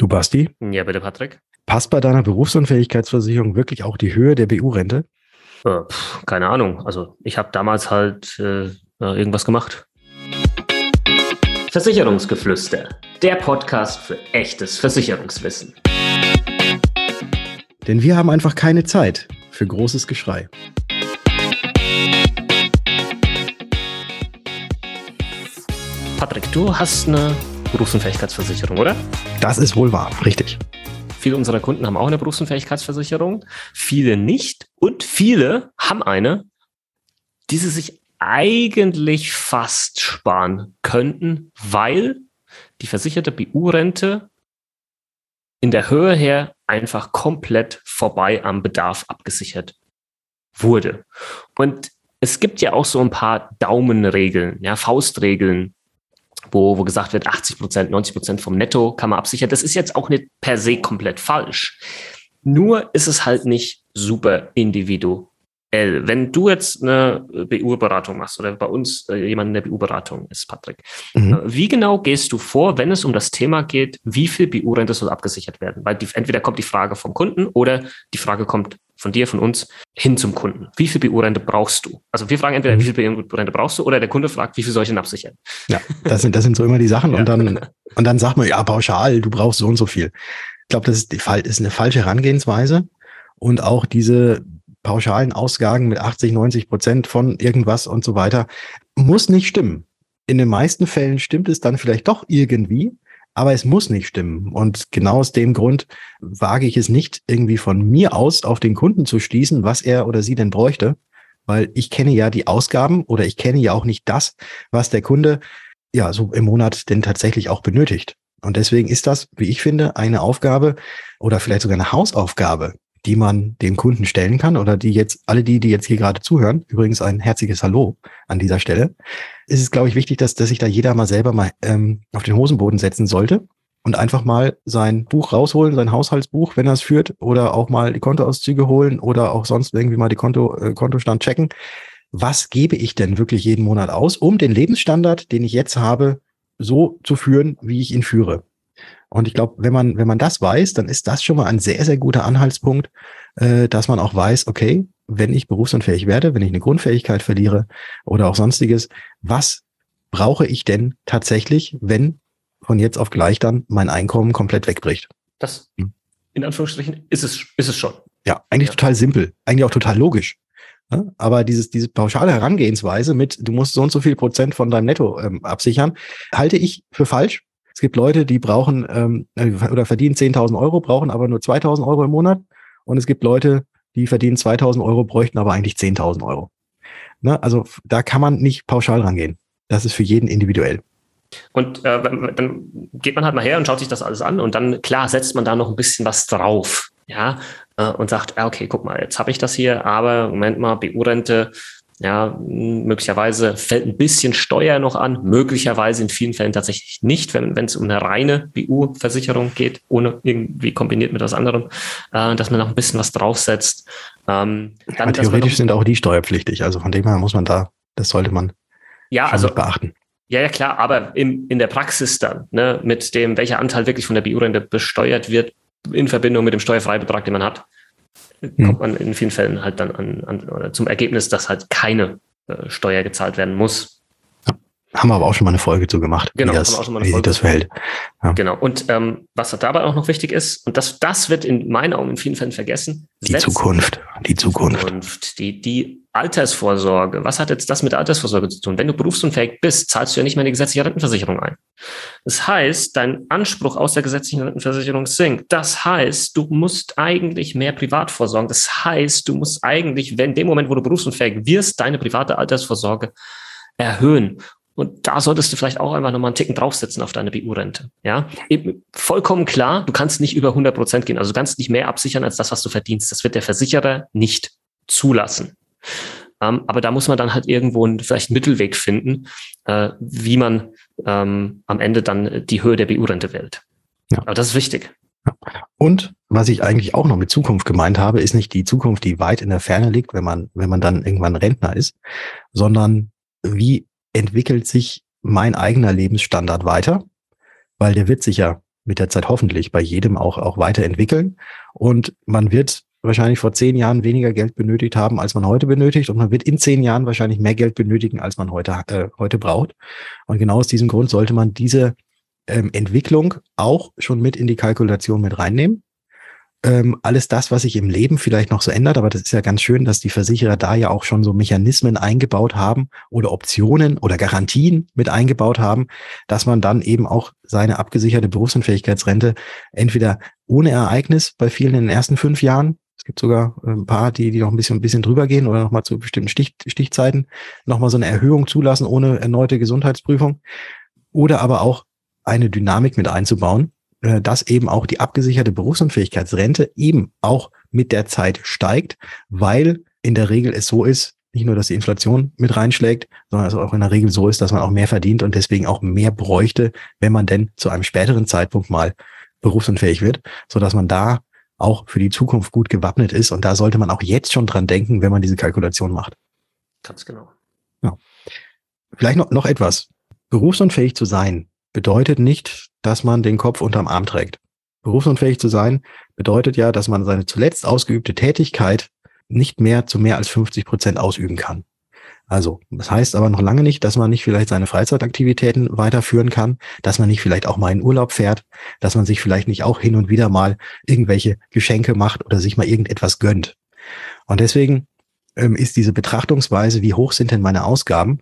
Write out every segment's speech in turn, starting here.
Du Basti? Ja, bitte, Patrick. Passt bei deiner Berufsunfähigkeitsversicherung wirklich auch die Höhe der BU-Rente? Äh, keine Ahnung. Also ich habe damals halt äh, irgendwas gemacht. Versicherungsgeflüster, der Podcast für echtes Versicherungswissen. Denn wir haben einfach keine Zeit für großes Geschrei. Patrick, du hast eine Berufsunfähigkeitsversicherung, oder? Das ist wohl wahr, richtig. Viele unserer Kunden haben auch eine Berufsunfähigkeitsversicherung, viele nicht und viele haben eine, die sie sich eigentlich fast sparen könnten, weil die versicherte BU-Rente in der Höhe her einfach komplett vorbei am Bedarf abgesichert wurde. Und es gibt ja auch so ein paar Daumenregeln, ja, Faustregeln, wo, wo gesagt wird, 80 Prozent, 90 Prozent vom Netto kann man absichern. Das ist jetzt auch nicht per se komplett falsch. Nur ist es halt nicht super individuell. Wenn du jetzt eine BU-Beratung machst oder bei uns äh, jemand in der BU-Beratung ist, Patrick, mhm. Äh, wie genau gehst du vor, wenn es um das Thema geht, wie viel BU-Rente soll abgesichert werden? Weil die, entweder kommt die Frage vom Kunden oder die Frage kommt von dir, von uns, hin zum Kunden. Wie viel BU-Rente brauchst du? Also wir fragen entweder, mhm. wie viel BU-Rente brauchst du, oder der Kunde fragt, wie viel soll ich denn absichern? Ja, das sind, das sind so immer die Sachen. Und dann, und dann sagt man, ja, pauschal, du brauchst so und so viel. Ich glaube, das ist, die, ist eine falsche Herangehensweise. Und auch diese pauschalen Ausgaben mit 80, 90 Prozent von irgendwas und so weiter muss nicht stimmen. In den meisten Fällen stimmt es dann vielleicht doch irgendwie, aber es muss nicht stimmen. Und genau aus dem Grund wage ich es nicht, irgendwie von mir aus auf den Kunden zu schließen, was er oder sie denn bräuchte, weil ich kenne ja die Ausgaben oder ich kenne ja auch nicht das, was der Kunde ja so im Monat denn tatsächlich auch benötigt. Und deswegen ist das, wie ich finde, eine Aufgabe oder vielleicht sogar eine Hausaufgabe, die man dem Kunden stellen kann oder die jetzt, alle die, die jetzt hier gerade zuhören, übrigens ein herzliches Hallo an dieser Stelle, ist es, glaube ich, wichtig, dass, dass sich da jeder mal selber mal ähm, auf den Hosenboden setzen sollte und einfach mal sein Buch rausholen, sein Haushaltsbuch, wenn er es führt, oder auch mal die Kontoauszüge holen oder auch sonst irgendwie mal die Konto, äh, Kontostand checken. Was gebe ich denn wirklich jeden Monat aus, um den Lebensstandard, den ich jetzt habe, so zu führen, wie ich ihn führe? Und ich glaube, wenn man, wenn man das weiß, dann ist das schon mal ein sehr, sehr guter Anhaltspunkt, äh, dass man auch weiß, okay, wenn ich berufsunfähig werde, wenn ich eine Grundfähigkeit verliere oder auch sonstiges, was brauche ich denn tatsächlich, wenn von jetzt auf gleich dann mein Einkommen komplett wegbricht? Das, hm. in Anführungsstrichen, ist es, ist es schon. Ja, eigentlich ja. total simpel, eigentlich auch total logisch. Ja, aber dieses, diese pauschale Herangehensweise mit, du musst so und so viel Prozent von deinem Netto ähm, absichern, halte ich für falsch. Es gibt Leute, die brauchen ähm, äh, oder verdienen 10.000 Euro, brauchen aber nur 2.000 Euro im Monat. Und es gibt Leute, die verdienen 2.000 Euro, bräuchten aber eigentlich 10.000 Euro. Ne? Also da kann man nicht pauschal rangehen. Das ist für jeden individuell. Und äh, dann geht man halt mal her und schaut sich das alles an und dann, klar, setzt man da noch ein bisschen was drauf. Ja, äh, und sagt, okay, guck mal, jetzt habe ich das hier, aber Moment mal, BU-Rente, ja, möglicherweise fällt ein bisschen Steuer noch an, möglicherweise in vielen Fällen tatsächlich nicht, wenn wenn es um eine reine BU-Versicherung geht, ohne irgendwie kombiniert mit was anderem, äh, dass man noch ein bisschen was draufsetzt. Ähm, dann, ja, theoretisch sind auch die steuerpflichtig, also von dem her muss man da, das sollte man ja, also, beachten. Ja, ja, klar, aber im, in der Praxis dann, ne, mit dem, welcher Anteil wirklich von der BU-Rente besteuert wird, in Verbindung mit dem Steuerfreibetrag, den man hat. Kommt man in vielen Fällen halt dann an, an zum Ergebnis, dass halt keine äh, Steuer gezahlt werden muss. Haben wir aber auch schon mal eine Folge zu gemacht, genau, wie, das, haben auch schon mal eine wie Folge sich das verhält. Ja. Genau. Und ähm, was dabei auch noch wichtig ist, und das, das wird in meinen Augen in vielen Fällen vergessen. Die Zukunft. Die Zukunft. Zukunft. Die, die Altersvorsorge. Was hat jetzt das mit Altersvorsorge zu tun? Wenn du berufsunfähig bist, zahlst du ja nicht mehr in die gesetzliche Rentenversicherung ein. Das heißt, dein Anspruch aus der gesetzlichen Rentenversicherung sinkt. Das heißt, du musst eigentlich mehr privat vorsorgen. Das heißt, du musst eigentlich, wenn in dem Moment, wo du berufsunfähig wirst, deine private Altersvorsorge erhöhen. Und da solltest du vielleicht auch einfach nochmal einen Ticken draufsetzen auf deine BU-Rente. Ja, Eben vollkommen klar, du kannst nicht über 100 Prozent gehen. Also du kannst nicht mehr absichern als das, was du verdienst. Das wird der Versicherer nicht zulassen. Ähm, aber da muss man dann halt irgendwo einen, vielleicht einen Mittelweg finden, äh, wie man ähm, am Ende dann die Höhe der BU-Rente wählt. Ja. Aber das ist wichtig. Und was ich eigentlich auch noch mit Zukunft gemeint habe, ist nicht die Zukunft, die weit in der Ferne liegt, wenn man, wenn man dann irgendwann Rentner ist, sondern wie entwickelt sich mein eigener Lebensstandard weiter, weil der wird sich ja mit der Zeit hoffentlich bei jedem auch, auch weiterentwickeln. Und man wird wahrscheinlich vor zehn Jahren weniger Geld benötigt haben, als man heute benötigt. Und man wird in zehn Jahren wahrscheinlich mehr Geld benötigen, als man heute, äh, heute braucht. Und genau aus diesem Grund sollte man diese ähm, Entwicklung auch schon mit in die Kalkulation mit reinnehmen ähm, alles das, was sich im Leben vielleicht noch so ändert. Aber das ist ja ganz schön, dass die Versicherer da ja auch schon so Mechanismen eingebaut haben oder Optionen oder Garantien mit eingebaut haben, dass man dann eben auch seine abgesicherte Berufsunfähigkeitsrente entweder ohne Ereignis bei vielen in den ersten fünf Jahren es gibt sogar äh, ein paar, die, die noch ein bisschen, ein bisschen drüber gehen oder nochmal zu bestimmten Stich, Stichzeiten nochmal so eine Erhöhung zulassen ohne erneute Gesundheitsprüfung. Oder aber auch eine Dynamik mit einzubauen, äh, dass eben auch die abgesicherte Berufsunfähigkeitsrente eben auch mit der Zeit steigt, weil in der Regel es so ist, nicht nur, dass die Inflation mit reinschlägt, sondern es auch in der Regel so ist, dass man auch mehr verdient und deswegen auch mehr bräuchte, wenn man denn zu einem späteren Zeitpunkt mal berufsunfähig wird, so dass man da auch für die Zukunft gut gewappnet ist. Und da sollte man auch jetzt schon dran denken, wenn man diese Kalkulation macht. Ganz genau. Ja. Vielleicht noch, noch etwas. Berufsunfähig zu sein bedeutet nicht, dass man den Kopf unterm Arm trägt. Berufsunfähig zu sein bedeutet ja, dass man seine zuletzt ausgeübte Tätigkeit nicht mehr zu mehr als 50 Prozent ausüben kann. Also, das heißt aber noch lange nicht, dass man nicht vielleicht seine Freizeitaktivitäten weiterführen kann, dass man nicht vielleicht auch mal in Urlaub fährt, dass man sich vielleicht nicht auch hin und wieder mal irgendwelche Geschenke macht oder sich mal irgendetwas gönnt. Und deswegen ähm, ist diese Betrachtungsweise, wie hoch sind denn meine Ausgaben,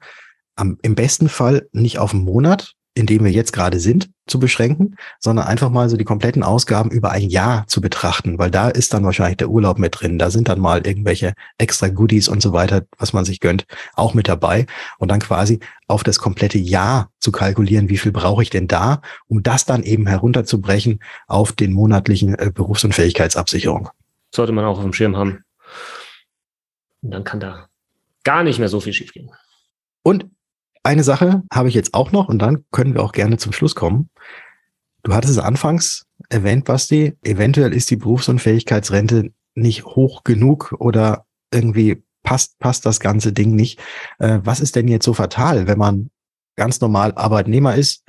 am, im besten Fall nicht auf einen Monat, in dem wir jetzt gerade sind, zu beschränken, sondern einfach mal so die kompletten Ausgaben über ein Jahr zu betrachten, weil da ist dann wahrscheinlich der Urlaub mit drin. Da sind dann mal irgendwelche extra Goodies und so weiter, was man sich gönnt, auch mit dabei. Und dann quasi auf das komplette Jahr zu kalkulieren, wie viel brauche ich denn da, um das dann eben herunterzubrechen auf den monatlichen äh, Berufs- und Fähigkeitsabsicherung. Sollte man auch auf dem Schirm haben. Und dann kann da gar nicht mehr so viel schiefgehen. Und eine Sache habe ich jetzt auch noch und dann können wir auch gerne zum Schluss kommen. Du hattest es anfangs erwähnt, Basti, eventuell ist die Berufsunfähigkeitsrente nicht hoch genug oder irgendwie passt, passt das ganze Ding nicht. Äh, was ist denn jetzt so fatal, wenn man ganz normal Arbeitnehmer ist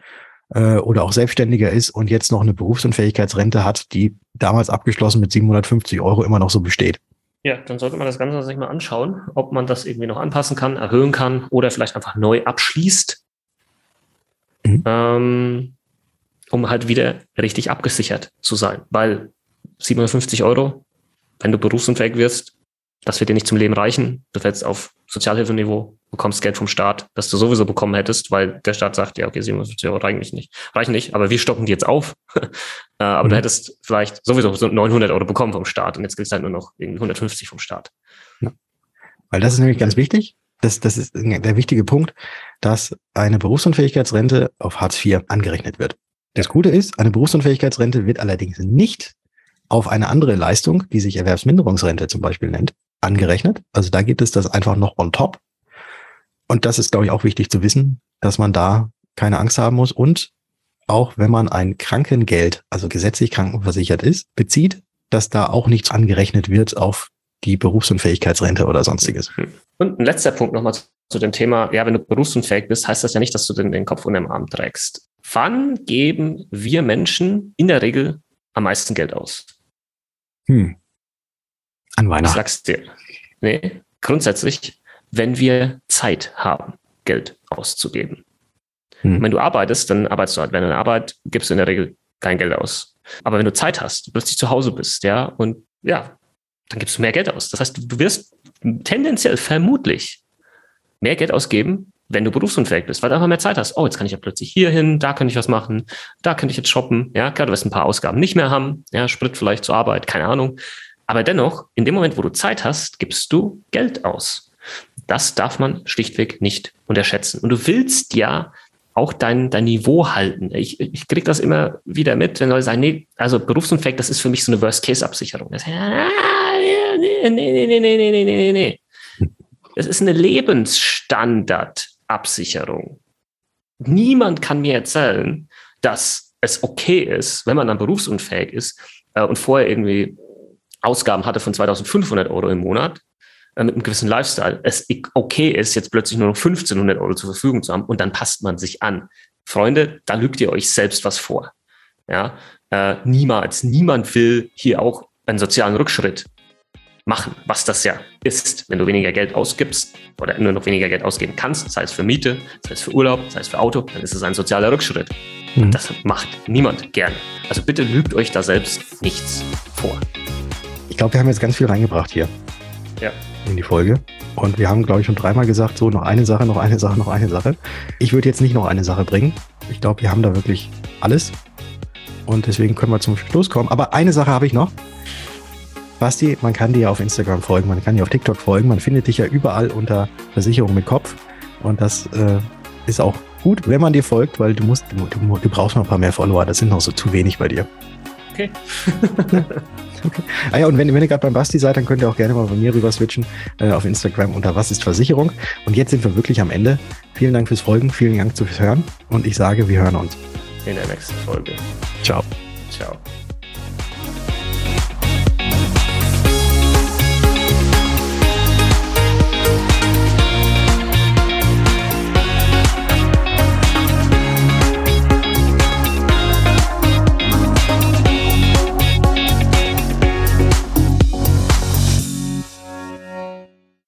äh, oder auch Selbstständiger ist und jetzt noch eine Berufsunfähigkeitsrente hat, die damals abgeschlossen mit 750 Euro immer noch so besteht? Ja, dann sollte man das Ganze sich mal anschauen, ob man das irgendwie noch anpassen kann, erhöhen kann oder vielleicht einfach neu abschließt, mhm. ähm, um halt wieder richtig abgesichert zu sein. Weil 750 Euro, wenn du berufsunfähig wirst, das wird dir nicht zum Leben reichen. Du fällst auf Sozialhilfeniveau, bekommst Geld vom Staat, das du sowieso bekommen hättest, weil der Staat sagt, ja, okay, 750 Euro reichen nicht, reichen nicht, aber wir stocken die jetzt auf. Äh, aber mhm. du hättest vielleicht sowieso so 900 Euro bekommen vom Staat und jetzt kriegst du halt nur noch irgendwie 150 vom Staat. Ja. Weil das ist nämlich ganz wichtig. Das, das ist der wichtige Punkt, dass eine Berufsunfähigkeitsrente auf Hartz IV angerechnet wird. Das Gute ist, eine Berufsunfähigkeitsrente wird allerdings nicht auf eine andere Leistung, die sich Erwerbsminderungsrente zum Beispiel nennt, angerechnet. Also da gibt es das einfach noch on top. Und das ist, glaube ich, auch wichtig zu wissen, dass man da keine Angst haben muss. Und auch wenn man ein Krankengeld, also gesetzlich krankenversichert ist, bezieht, dass da auch nichts angerechnet wird auf die Berufsunfähigkeitsrente oder sonstiges. Und ein letzter Punkt nochmal zu dem Thema, ja, wenn du berufsunfähig bist, heißt das ja nicht, dass du den, den Kopf unter dem Arm trägst. Wann geben wir Menschen in der Regel am meisten Geld aus? Hm. An Weihnachten. Ich sag's dir. Nee, grundsätzlich, wenn wir Zeit haben, Geld auszugeben. Hm. Wenn du arbeitest, dann arbeitest du halt. Wenn du eine Arbeit, gibst du in der Regel kein Geld aus. Aber wenn du Zeit hast, plötzlich zu Hause bist, ja, und ja, dann gibst du mehr Geld aus. Das heißt, du wirst tendenziell vermutlich mehr Geld ausgeben, wenn du berufsunfähig bist, weil du einfach mehr Zeit hast. Oh, jetzt kann ich ja plötzlich hier hin, da könnte ich was machen, da könnte ich jetzt shoppen. Ja, klar, du wirst ein paar Ausgaben nicht mehr haben. Ja, Sprit vielleicht zur Arbeit, keine Ahnung. Aber dennoch, in dem Moment, wo du Zeit hast, gibst du Geld aus. Das darf man schlichtweg nicht unterschätzen. Und du willst ja auch dein, dein Niveau halten. Ich, ich kriege das immer wieder mit, wenn Leute sagen, nee, also Berufsunfähig, das ist für mich so eine Worst-Case-Absicherung. Ah, nee, nee, nee, nee, nee, nee, nee, nee. Das ist eine Lebensstandard-Absicherung. Niemand kann mir erzählen, dass es okay ist, wenn man dann berufsunfähig ist äh, und vorher irgendwie Ausgaben hatte von 2500 Euro im Monat, äh, mit einem gewissen Lifestyle, es okay ist, jetzt plötzlich nur noch 1500 Euro zur Verfügung zu haben und dann passt man sich an. Freunde, da lügt ihr euch selbst was vor. Ja, äh, niemals, niemand will hier auch einen sozialen Rückschritt machen, was das ja ist, wenn du weniger Geld ausgibst oder nur noch weniger Geld ausgeben kannst, sei es für Miete, sei es für Urlaub, sei es für Auto, dann ist es ein sozialer Rückschritt. Mhm. Und das macht niemand gerne. Also bitte lügt euch da selbst nichts vor. Ich glaube, wir haben jetzt ganz viel reingebracht hier. Ja. In die Folge. Und wir haben, glaube ich, schon dreimal gesagt, so noch eine Sache, noch eine Sache, noch eine Sache. Ich würde jetzt nicht noch eine Sache bringen. Ich glaube, wir haben da wirklich alles. Und deswegen können wir zum Schluss kommen. Aber eine Sache habe ich noch. Basti, man kann dir auf Instagram folgen, man kann dir auf TikTok folgen, man findet dich ja überall unter Versicherung mit Kopf. Und das äh, ist auch gut, wenn man dir folgt, weil du musst, du, du, brauchst noch ein paar mehr Follower. Das sind noch so zu wenig bei dir. Okay. Ah ja, und wenn, wenn ihr gerade beim Basti seid, dann könnt ihr auch gerne mal bei mir rüber switchen äh, auf Instagram unter Was ist Versicherung. Und jetzt sind wir wirklich am Ende. Vielen Dank fürs Folgen, vielen Dank fürs Hören und ich sage, wir hören uns. In der nächsten Folge. Ciao. Ciao.